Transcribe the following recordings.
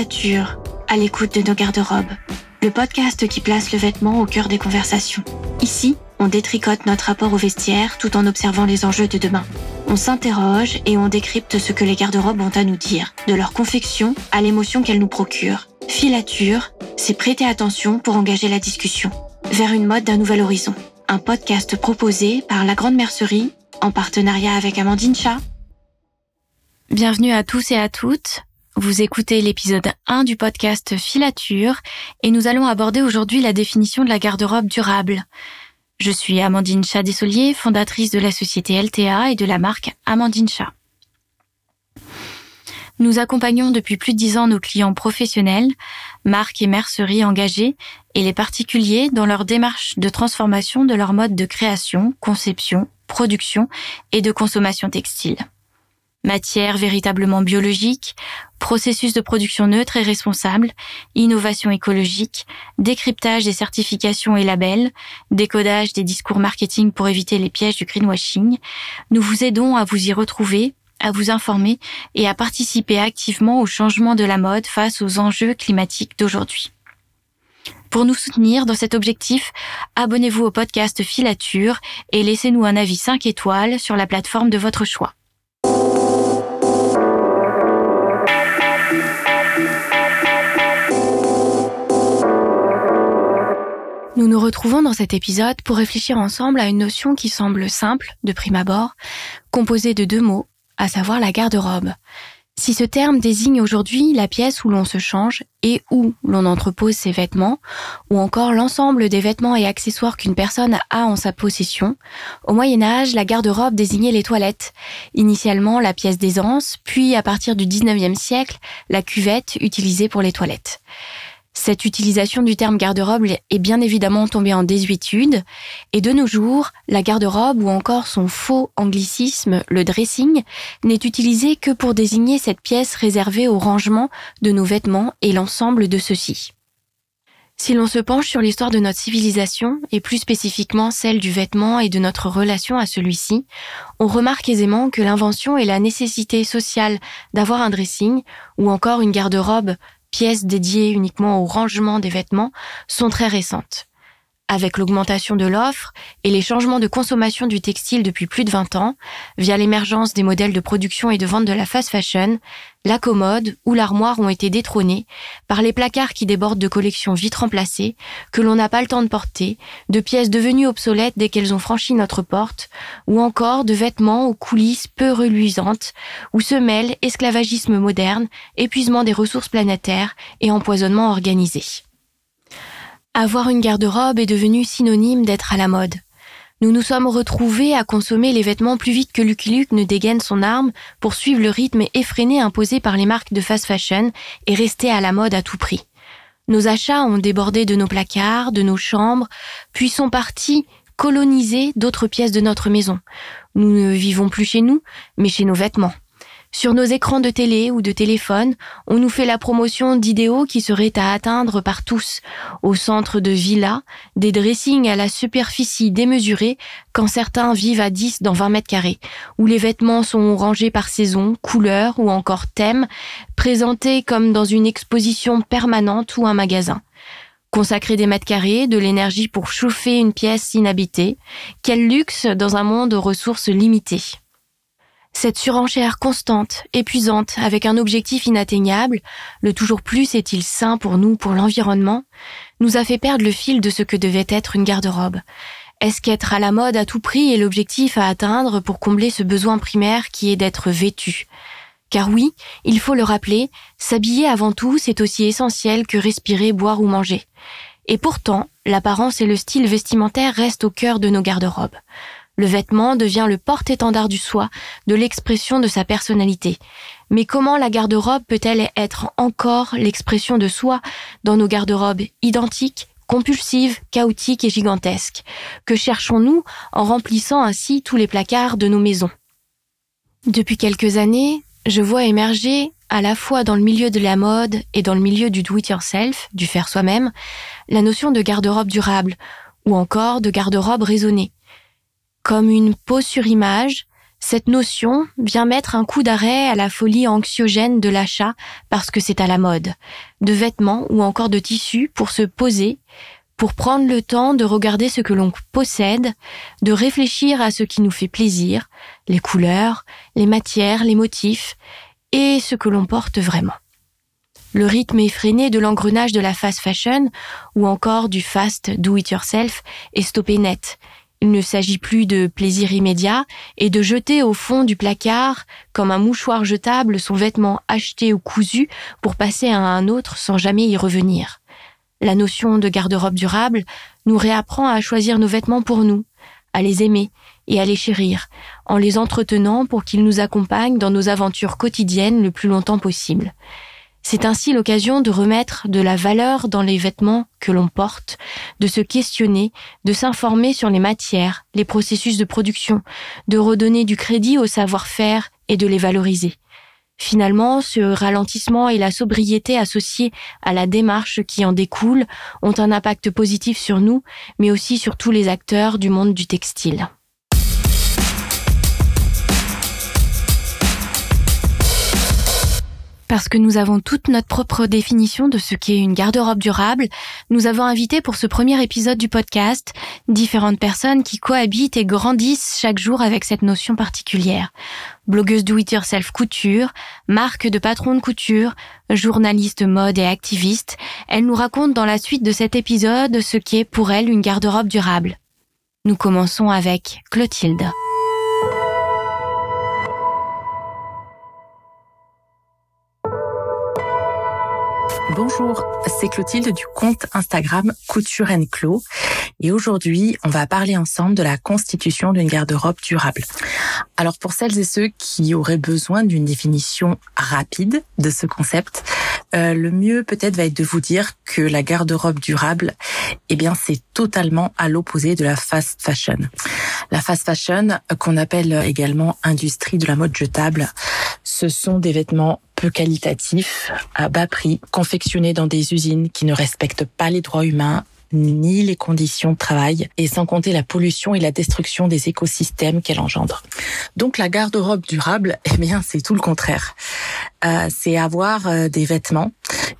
Filature, à l'écoute de nos garde-robes, le podcast qui place le vêtement au cœur des conversations. Ici, on détricote notre rapport au vestiaire tout en observant les enjeux de demain. On s'interroge et on décrypte ce que les garde-robes ont à nous dire, de leur confection à l'émotion qu'elles nous procurent. Filature, c'est prêter attention pour engager la discussion vers une mode d'un nouvel horizon. Un podcast proposé par La Grande Mercerie en partenariat avec Amandine Chat. Bienvenue à tous et à toutes. Vous écoutez l'épisode 1 du podcast Filature et nous allons aborder aujourd'hui la définition de la garde-robe durable. Je suis Amandine Chat Dessolier, fondatrice de la société LTA et de la marque Amandine Chat. Nous accompagnons depuis plus de dix ans nos clients professionnels, marques et merceries engagées et les particuliers dans leur démarche de transformation de leur mode de création, conception, production et de consommation textile matière véritablement biologique, processus de production neutre et responsable, innovation écologique, décryptage des certifications et labels, décodage des discours marketing pour éviter les pièges du greenwashing, nous vous aidons à vous y retrouver, à vous informer et à participer activement au changement de la mode face aux enjeux climatiques d'aujourd'hui. Pour nous soutenir dans cet objectif, abonnez-vous au podcast Filature et laissez-nous un avis 5 étoiles sur la plateforme de votre choix. Nous nous retrouvons dans cet épisode pour réfléchir ensemble à une notion qui semble simple de prime abord, composée de deux mots, à savoir la garde-robe. Si ce terme désigne aujourd'hui la pièce où l'on se change et où l'on entrepose ses vêtements, ou encore l'ensemble des vêtements et accessoires qu'une personne a en sa possession, au Moyen Âge, la garde-robe désignait les toilettes, initialement la pièce d'aisance, puis à partir du 19e siècle, la cuvette utilisée pour les toilettes. Cette utilisation du terme garde-robe est bien évidemment tombée en désuétude, et de nos jours, la garde-robe ou encore son faux anglicisme, le dressing, n'est utilisé que pour désigner cette pièce réservée au rangement de nos vêtements et l'ensemble de ceux-ci. Si l'on se penche sur l'histoire de notre civilisation, et plus spécifiquement celle du vêtement et de notre relation à celui-ci, on remarque aisément que l'invention et la nécessité sociale d'avoir un dressing, ou encore une garde-robe pièces dédiées uniquement au rangement des vêtements, sont très récentes. Avec l'augmentation de l'offre et les changements de consommation du textile depuis plus de 20 ans, via l'émergence des modèles de production et de vente de la fast fashion, la commode ou l'armoire ont été détrônés par les placards qui débordent de collections vite remplacées, que l'on n'a pas le temps de porter, de pièces devenues obsolètes dès qu'elles ont franchi notre porte, ou encore de vêtements aux coulisses peu reluisantes, où se mêlent esclavagisme moderne, épuisement des ressources planétaires et empoisonnement organisé. Avoir une garde-robe est devenu synonyme d'être à la mode. Nous nous sommes retrouvés à consommer les vêtements plus vite que Lucky Luke ne dégaine son arme pour suivre le rythme effréné imposé par les marques de fast fashion et rester à la mode à tout prix. Nos achats ont débordé de nos placards, de nos chambres, puis sont partis coloniser d'autres pièces de notre maison. Nous ne vivons plus chez nous, mais chez nos vêtements. Sur nos écrans de télé ou de téléphone, on nous fait la promotion d'idéaux qui seraient à atteindre par tous, au centre de villas, des dressings à la superficie démesurée quand certains vivent à 10 dans 20 mètres carrés, où les vêtements sont rangés par saison, couleur ou encore thème, présentés comme dans une exposition permanente ou un magasin. Consacrer des mètres carrés, de l'énergie pour chauffer une pièce inhabitée, quel luxe dans un monde aux ressources limitées. Cette surenchère constante, épuisante, avec un objectif inatteignable, le toujours plus est-il sain pour nous, pour l'environnement, nous a fait perdre le fil de ce que devait être une garde-robe. Est-ce qu'être à la mode à tout prix est l'objectif à atteindre pour combler ce besoin primaire qui est d'être vêtu? Car oui, il faut le rappeler, s'habiller avant tout, c'est aussi essentiel que respirer, boire ou manger. Et pourtant, l'apparence et le style vestimentaire restent au cœur de nos garde-robes. Le vêtement devient le porte-étendard du soi, de l'expression de sa personnalité. Mais comment la garde-robe peut-elle être encore l'expression de soi dans nos garde-robes identiques, compulsives, chaotiques et gigantesques? Que cherchons-nous en remplissant ainsi tous les placards de nos maisons? Depuis quelques années, je vois émerger, à la fois dans le milieu de la mode et dans le milieu du do-it-yourself, du faire soi-même, la notion de garde-robe durable, ou encore de garde-robe raisonnée comme une peau sur image, Cette notion vient mettre un coup d'arrêt à la folie anxiogène de l'achat parce que c'est à la mode, de vêtements ou encore de tissus pour se poser, pour prendre le temps de regarder ce que l'on possède, de réfléchir à ce qui nous fait plaisir, les couleurs, les matières, les motifs, et ce que l'on porte vraiment. Le rythme effréné de l'engrenage de la fast fashion ou encore du fast do it yourself est stoppé net il ne s'agit plus de plaisir immédiat et de jeter au fond du placard, comme un mouchoir jetable, son vêtement acheté ou cousu pour passer à un autre sans jamais y revenir. La notion de garde-robe durable nous réapprend à choisir nos vêtements pour nous, à les aimer et à les chérir, en les entretenant pour qu'ils nous accompagnent dans nos aventures quotidiennes le plus longtemps possible. C'est ainsi l'occasion de remettre de la valeur dans les vêtements que l'on porte, de se questionner, de s'informer sur les matières, les processus de production, de redonner du crédit au savoir-faire et de les valoriser. Finalement, ce ralentissement et la sobriété associée à la démarche qui en découle ont un impact positif sur nous, mais aussi sur tous les acteurs du monde du textile. Parce que nous avons toute notre propre définition de ce qu'est une garde-robe durable, nous avons invité pour ce premier épisode du podcast différentes personnes qui cohabitent et grandissent chaque jour avec cette notion particulière. Blogueuse do-it-yourself couture, marque de patron de couture, journaliste mode et activiste, elle nous raconte dans la suite de cet épisode ce qu'est pour elle une garde-robe durable. Nous commençons avec Clotilde. Bonjour, c'est Clotilde du compte Instagram Couture Clos et aujourd'hui on va parler ensemble de la constitution d'une garde-robe durable. Alors pour celles et ceux qui auraient besoin d'une définition rapide de ce concept, euh, le mieux peut-être va être de vous dire que la garde-robe durable, eh bien c'est totalement à l'opposé de la fast fashion. La fast fashion, qu'on appelle également industrie de la mode jetable, ce sont des vêtements peu qualitatifs, à bas prix, confectionnés dans des usines qui ne respectent pas les droits humains ni les conditions de travail, et sans compter la pollution et la destruction des écosystèmes qu'elle engendre. Donc la garde-robe durable, eh bien c'est tout le contraire. Euh, c'est avoir euh, des vêtements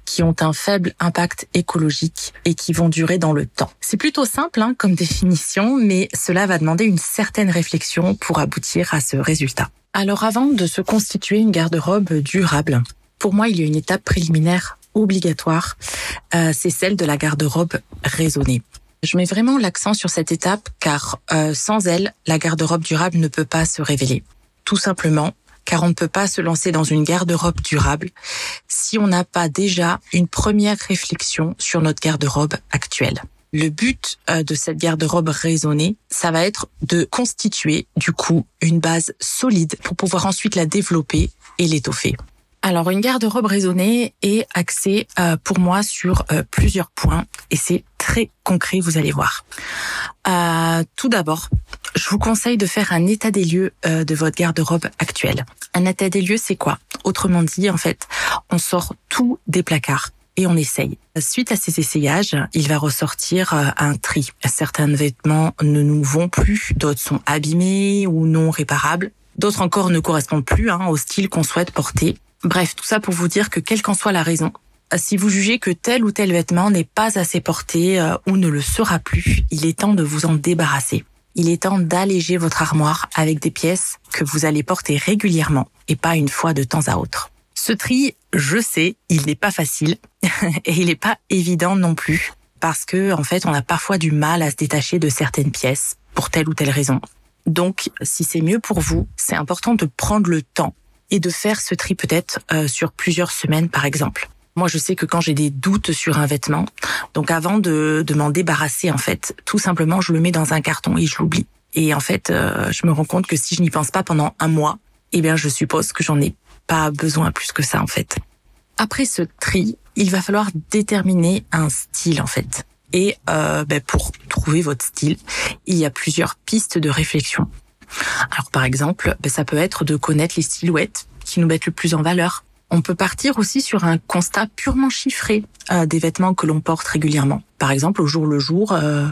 qui ont un faible impact écologique et qui vont durer dans le temps. C'est plutôt simple hein, comme définition, mais cela va demander une certaine réflexion pour aboutir à ce résultat. Alors avant de se constituer une garde-robe durable, pour moi, il y a une étape préliminaire obligatoire, euh, c'est celle de la garde-robe raisonnée. Je mets vraiment l'accent sur cette étape car euh, sans elle, la garde-robe durable ne peut pas se révéler. Tout simplement car on ne peut pas se lancer dans une garde-robe durable si on n'a pas déjà une première réflexion sur notre garde-robe actuelle. Le but euh, de cette garde-robe raisonnée, ça va être de constituer du coup une base solide pour pouvoir ensuite la développer et l'étoffer. Alors une garde-robe raisonnée est axée euh, pour moi sur euh, plusieurs points et c'est très concret, vous allez voir. tout d'abord, je vous conseille de faire un état des lieux de votre garde-robe actuelle. Un état des lieux, c'est quoi? Autrement dit, en fait, on sort tout des placards et on essaye. Suite à ces essayages, il va ressortir euh, un tri. Certains vêtements ne nous vont plus, d'autres sont abîmés ou non réparables, d'autres encore ne correspondent plus hein, au style qu'on souhaite porter. Bref, tout ça pour vous dire que quelle qu'en soit la raison, si vous jugez que tel ou tel vêtement n'est pas assez porté euh, ou ne le sera plus, il est temps de vous en débarrasser. Il est temps d'alléger votre armoire avec des pièces que vous allez porter régulièrement et pas une fois de temps à autre. Ce tri, je sais, il n'est pas facile et il n'est pas évident non plus parce que en fait, on a parfois du mal à se détacher de certaines pièces pour telle ou telle raison. Donc, si c'est mieux pour vous, c'est important de prendre le temps et de faire ce tri peut-être euh, sur plusieurs semaines par exemple. Moi, je sais que quand j'ai des doutes sur un vêtement, donc avant de, de m'en débarrasser, en fait, tout simplement, je le mets dans un carton et je l'oublie. Et en fait, euh, je me rends compte que si je n'y pense pas pendant un mois, eh bien, je suppose que j'en ai pas besoin plus que ça en fait. Après ce tri, il va falloir déterminer un style en fait. Et euh, ben, pour trouver votre style, il y a plusieurs pistes de réflexion. Alors par exemple, ben, ça peut être de connaître les silhouettes qui nous mettent le plus en valeur. On peut partir aussi sur un constat purement chiffré euh, des vêtements que l'on porte régulièrement. Par exemple, au jour le jour, euh,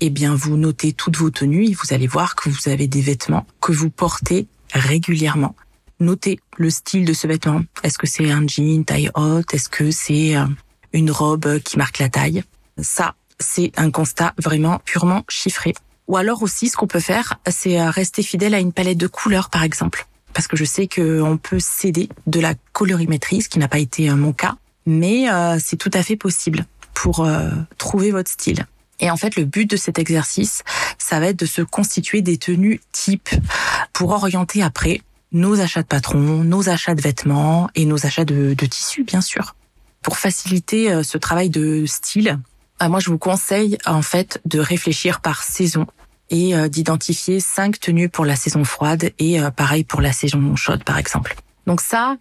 eh bien vous notez toutes vos tenues et vous allez voir que vous avez des vêtements que vous portez régulièrement. Notez le style de ce vêtement. Est-ce que c'est un jean taille haute? Est-ce que c'est euh, une robe qui marque la taille? Ça, c'est un constat vraiment purement chiffré. Ou alors aussi, ce qu'on peut faire, c'est euh, rester fidèle à une palette de couleurs, par exemple. Parce que je sais qu'on peut céder de la colorimétrie, ce qui n'a pas été euh, mon cas. Mais c'est tout à fait possible pour trouver votre style. Et en fait, le but de cet exercice, ça va être de se constituer des tenues types pour orienter après nos achats de patrons, nos achats de vêtements et nos achats de, tissus, bien sûr. Pour faciliter euh, ce travail de style, euh, moi, je vous conseille en fait de réfléchir par saison et euh, d'identifier cinq tenues pour la saison froide et pareil pour la saison chaude, par exemple. Donc ça,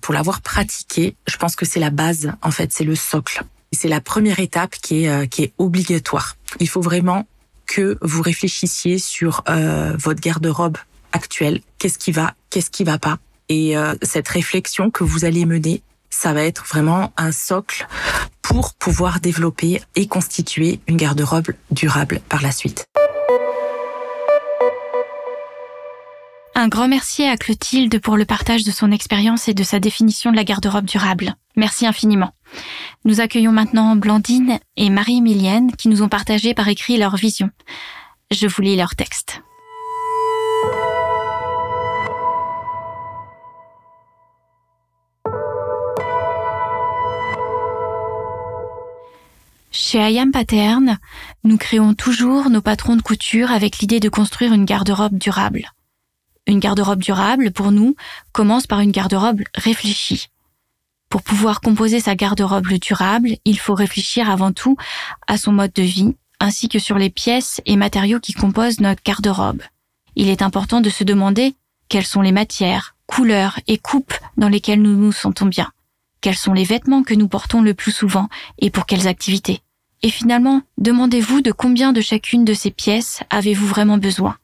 pour l'avoir pratiqué, je pense que c'est la base, en fait, c'est le socle. C'est la première étape qui est, qui est obligatoire. Il faut vraiment que vous réfléchissiez sur votre garde-robe actuelle. Qu'est-ce qui va, qu'est-ce qui va pas? Et euh, cette réflexion que vous allez mener, ça va être vraiment un socle pour pouvoir développer et constituer une garde-robe durable par la suite. Un grand merci à Clotilde pour le partage de son expérience et de sa définition de la garde-robe durable. Merci infiniment. Nous accueillons maintenant Blandine et Marie-Emilienne qui nous ont partagé par écrit leur vision. Je vous lis leur texte. Chez Ayam Pattern, nous créons toujours nos patrons de couture avec l'idée de construire une garde-robe durable. Une garde-robe durable, pour nous, commence par une garde-robe réfléchie. Pour pouvoir composer sa garde-robe durable, il faut réfléchir avant tout à son mode de vie, ainsi que sur les pièces et matériaux qui composent notre garde-robe. Il est important de se demander quelles sont les matières, couleurs et coupes dans lesquelles nous nous sentons bien. Quels sont les vêtements que nous portons le plus souvent et pour quelles activités et finalement, demandez-vous de combien de chacune de ces pièces avez-vous vraiment besoin?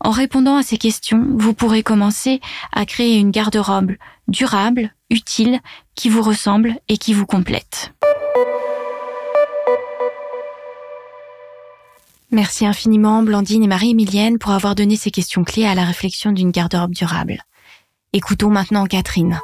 En répondant à ces questions, vous pourrez commencer à créer une garde-robe durable, utile, qui vous ressemble et qui vous complète. Merci infiniment Blandine et Marie-Emilienne pour avoir donné ces questions clés à la réflexion d'une garde-robe durable. Écoutons maintenant Catherine.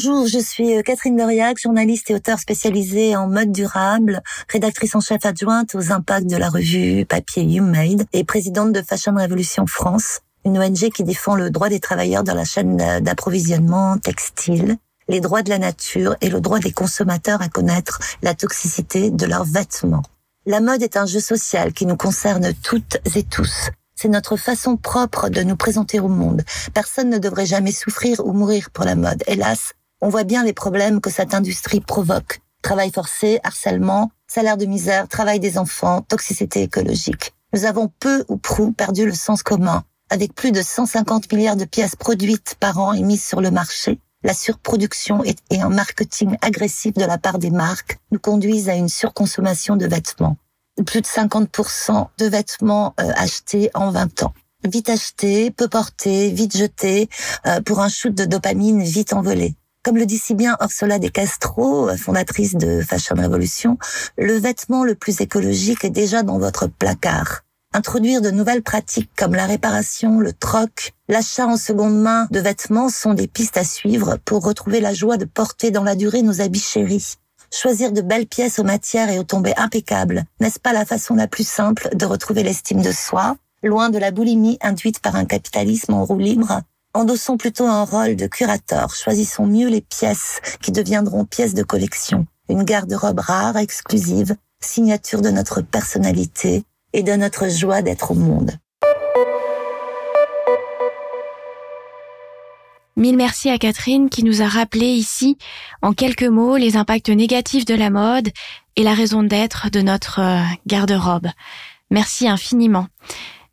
Bonjour, je suis euh, Catherine Doriac, journaliste et auteur spécialisée en mode durable, rédactrice en chef adjointe aux impacts de la revue papier You Made et présidente de Fashion Revolution France, une ONG qui défend le droit des travailleurs dans la chaîne d'approvisionnement textile, les droits de la nature et le droit des consommateurs à connaître la toxicité de leurs vêtements. La mode est un jeu social qui nous concerne toutes et tous. C'est notre façon propre de nous présenter au monde. Personne ne devrait jamais souffrir ou mourir pour la mode. Hélas, on voit bien les problèmes que cette industrie provoque. Travail forcé, harcèlement, salaire de misère, travail des enfants, toxicité écologique. Nous avons peu ou prou perdu le sens commun. Avec plus de 150 milliards de pièces produites par an et mises sur le marché, la surproduction et un marketing agressif de la part des marques nous conduisent à une surconsommation de vêtements. Plus de 50% de vêtements euh, achetés en 20 ans. Vite acheté, peu porté, vite jeté, euh, pour un shoot de dopamine vite envolé. Comme le dit si bien Ursula De Castro, fondatrice de Fashion Revolution, le vêtement le plus écologique est déjà dans votre placard. Introduire de nouvelles pratiques comme la réparation, le troc, l'achat en seconde main de vêtements sont des pistes à suivre pour retrouver la joie de porter dans la durée nos habits chéris. Choisir de belles pièces aux matières et aux tombées impeccables, n'est-ce pas la façon la plus simple de retrouver l'estime de soi, loin de la boulimie induite par un capitalisme en roue libre Endossons plutôt un rôle de curateur, choisissons mieux les pièces qui deviendront pièces de collection. Une garde-robe rare, exclusive, signature de notre personnalité et de notre joie d'être au monde. Mille merci à Catherine qui nous a rappelé ici, en quelques mots, les impacts négatifs de la mode et la raison d'être de notre euh, garde-robe. Merci infiniment.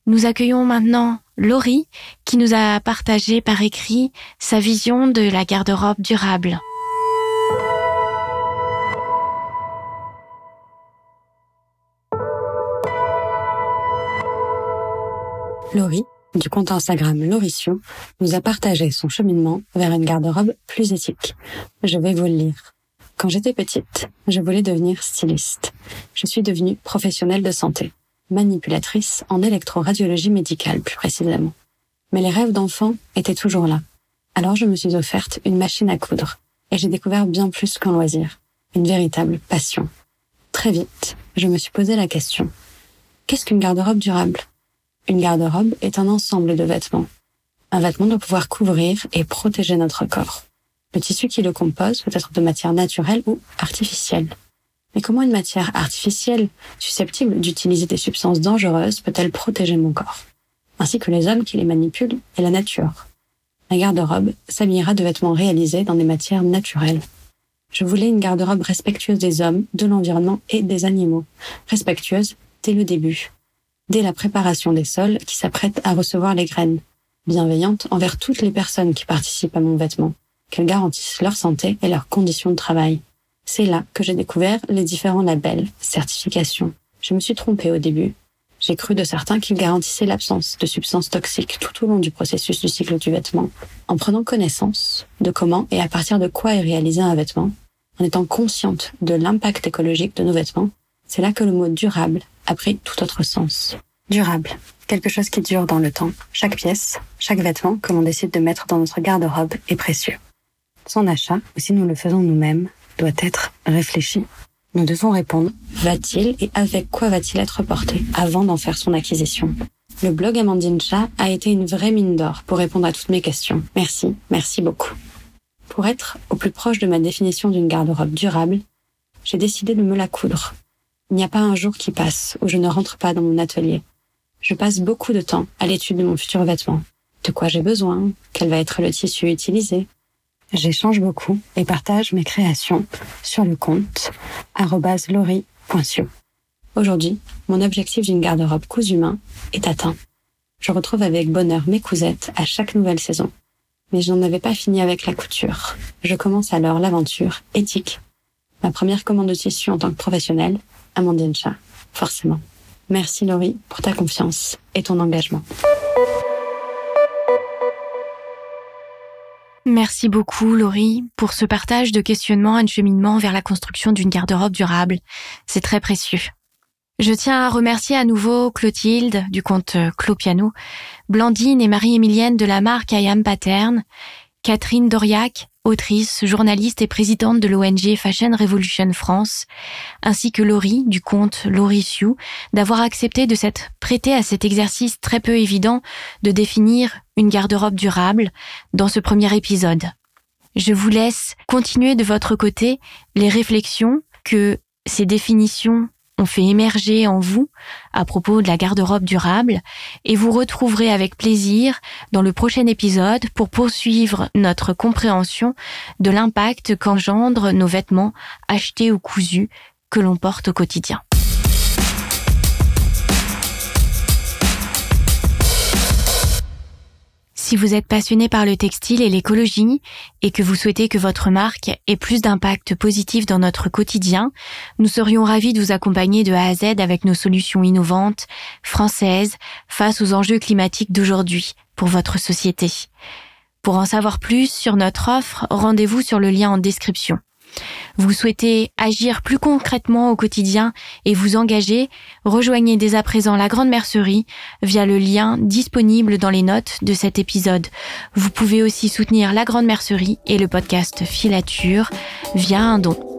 Nous accueillons maintenant Laurie, qui nous a partagé par écrit sa vision de la garde-robe durable. Laurie, du compte Instagram Laurition, nous a partagé son cheminement vers une garde-robe plus éthique. Je vais vous le lire. Quand j'étais petite, je voulais devenir styliste. Je suis devenue professionnelle de santé, manipulatrice en électroradiologie médicale plus précisément. Mais les rêves d'enfant étaient toujours là. Alors je me suis offerte une machine à coudre et j'ai découvert bien plus qu'un loisir, une véritable passion. Très vite, je me suis posé la question. Qu'est-ce qu'une garde-robe durable? Une garde-robe est un ensemble de vêtements. Un vêtement doit pouvoir couvrir et protéger notre corps. Le tissu qui le compose peut être de matière naturelle ou artificielle. Mais comment une matière artificielle, susceptible d'utiliser des substances dangereuses, peut-elle protéger mon corps? Ainsi que les hommes qui les manipulent et la nature. La garde-robe s'habillera de vêtements réalisés dans des matières naturelles. Je voulais une garde-robe respectueuse des hommes, de l'environnement et des animaux. Respectueuse dès le début. Dès la préparation des sols qui s'apprêtent à recevoir les graines. Bienveillante envers toutes les personnes qui participent à mon vêtement qu'elles garantissent leur santé et leurs conditions de travail. C'est là que j'ai découvert les différents labels, certifications. Je me suis trompée au début. J'ai cru de certains qu'ils garantissaient l'absence de substances toxiques tout au long du processus du cycle du vêtement. En prenant connaissance de comment et à partir de quoi est réalisé un vêtement, en étant consciente de l'impact écologique de nos vêtements, c'est là que le mot durable a pris tout autre sens. Durable, quelque chose qui dure dans le temps. Chaque pièce, chaque vêtement que l'on décide de mettre dans notre garde-robe est précieux. Son achat, ou si nous le faisons nous-mêmes, doit être réfléchi. Nous devons répondre va-t-il et avec quoi va-t-il être porté avant d'en faire son acquisition? Le blog Amandine Chat a été une vraie mine d'or pour répondre à toutes mes questions. Merci, merci beaucoup. Pour être au plus proche de ma définition d'une garde-robe durable, j'ai décidé de me la coudre. Il n'y a pas un jour qui passe où je ne rentre pas dans mon atelier. Je passe beaucoup de temps à l'étude de mon futur vêtement. De quoi j'ai besoin, quel va être le tissu utilisé, J'échange beaucoup et partage mes créations sur le compte lori.sio. Aujourd'hui, mon objectif d'une garde-robe cousu main est atteint. Je retrouve avec bonheur mes cousettes à chaque nouvelle saison. Mais je n'en avais pas fini avec la couture. Je commence alors l'aventure éthique. Ma première commande de tissu en tant que professionnelle, Amandine Chat, forcément. Merci Laurie pour ta confiance et ton engagement. Merci beaucoup, Laurie, pour ce partage de questionnements et de cheminement vers la construction d'une garde-robe durable. C'est très précieux. Je tiens à remercier à nouveau Clotilde du compte Clopiano, Blandine et Marie-Émilienne de la marque Ayam Pattern, Catherine Doriac, autrice, journaliste et présidente de l'ONG Fashion Revolution France, ainsi que Laurie du compte Laurie d'avoir accepté de s'être prêtée à cet exercice très peu évident de définir une garde-robe durable dans ce premier épisode. Je vous laisse continuer de votre côté les réflexions que ces définitions on fait émerger en vous à propos de la garde-robe durable et vous retrouverez avec plaisir dans le prochain épisode pour poursuivre notre compréhension de l'impact qu'engendrent nos vêtements achetés ou cousus que l'on porte au quotidien. Si vous êtes passionné par le textile et l'écologie et que vous souhaitez que votre marque ait plus d'impact positif dans notre quotidien, nous serions ravis de vous accompagner de A à Z avec nos solutions innovantes, françaises, face aux enjeux climatiques d'aujourd'hui pour votre société. Pour en savoir plus sur notre offre, rendez-vous sur le lien en description. Vous souhaitez agir plus concrètement au quotidien et vous engager, rejoignez dès à présent la Grande Mercerie via le lien disponible dans les notes de cet épisode. Vous pouvez aussi soutenir la Grande Mercerie et le podcast Filature via un don.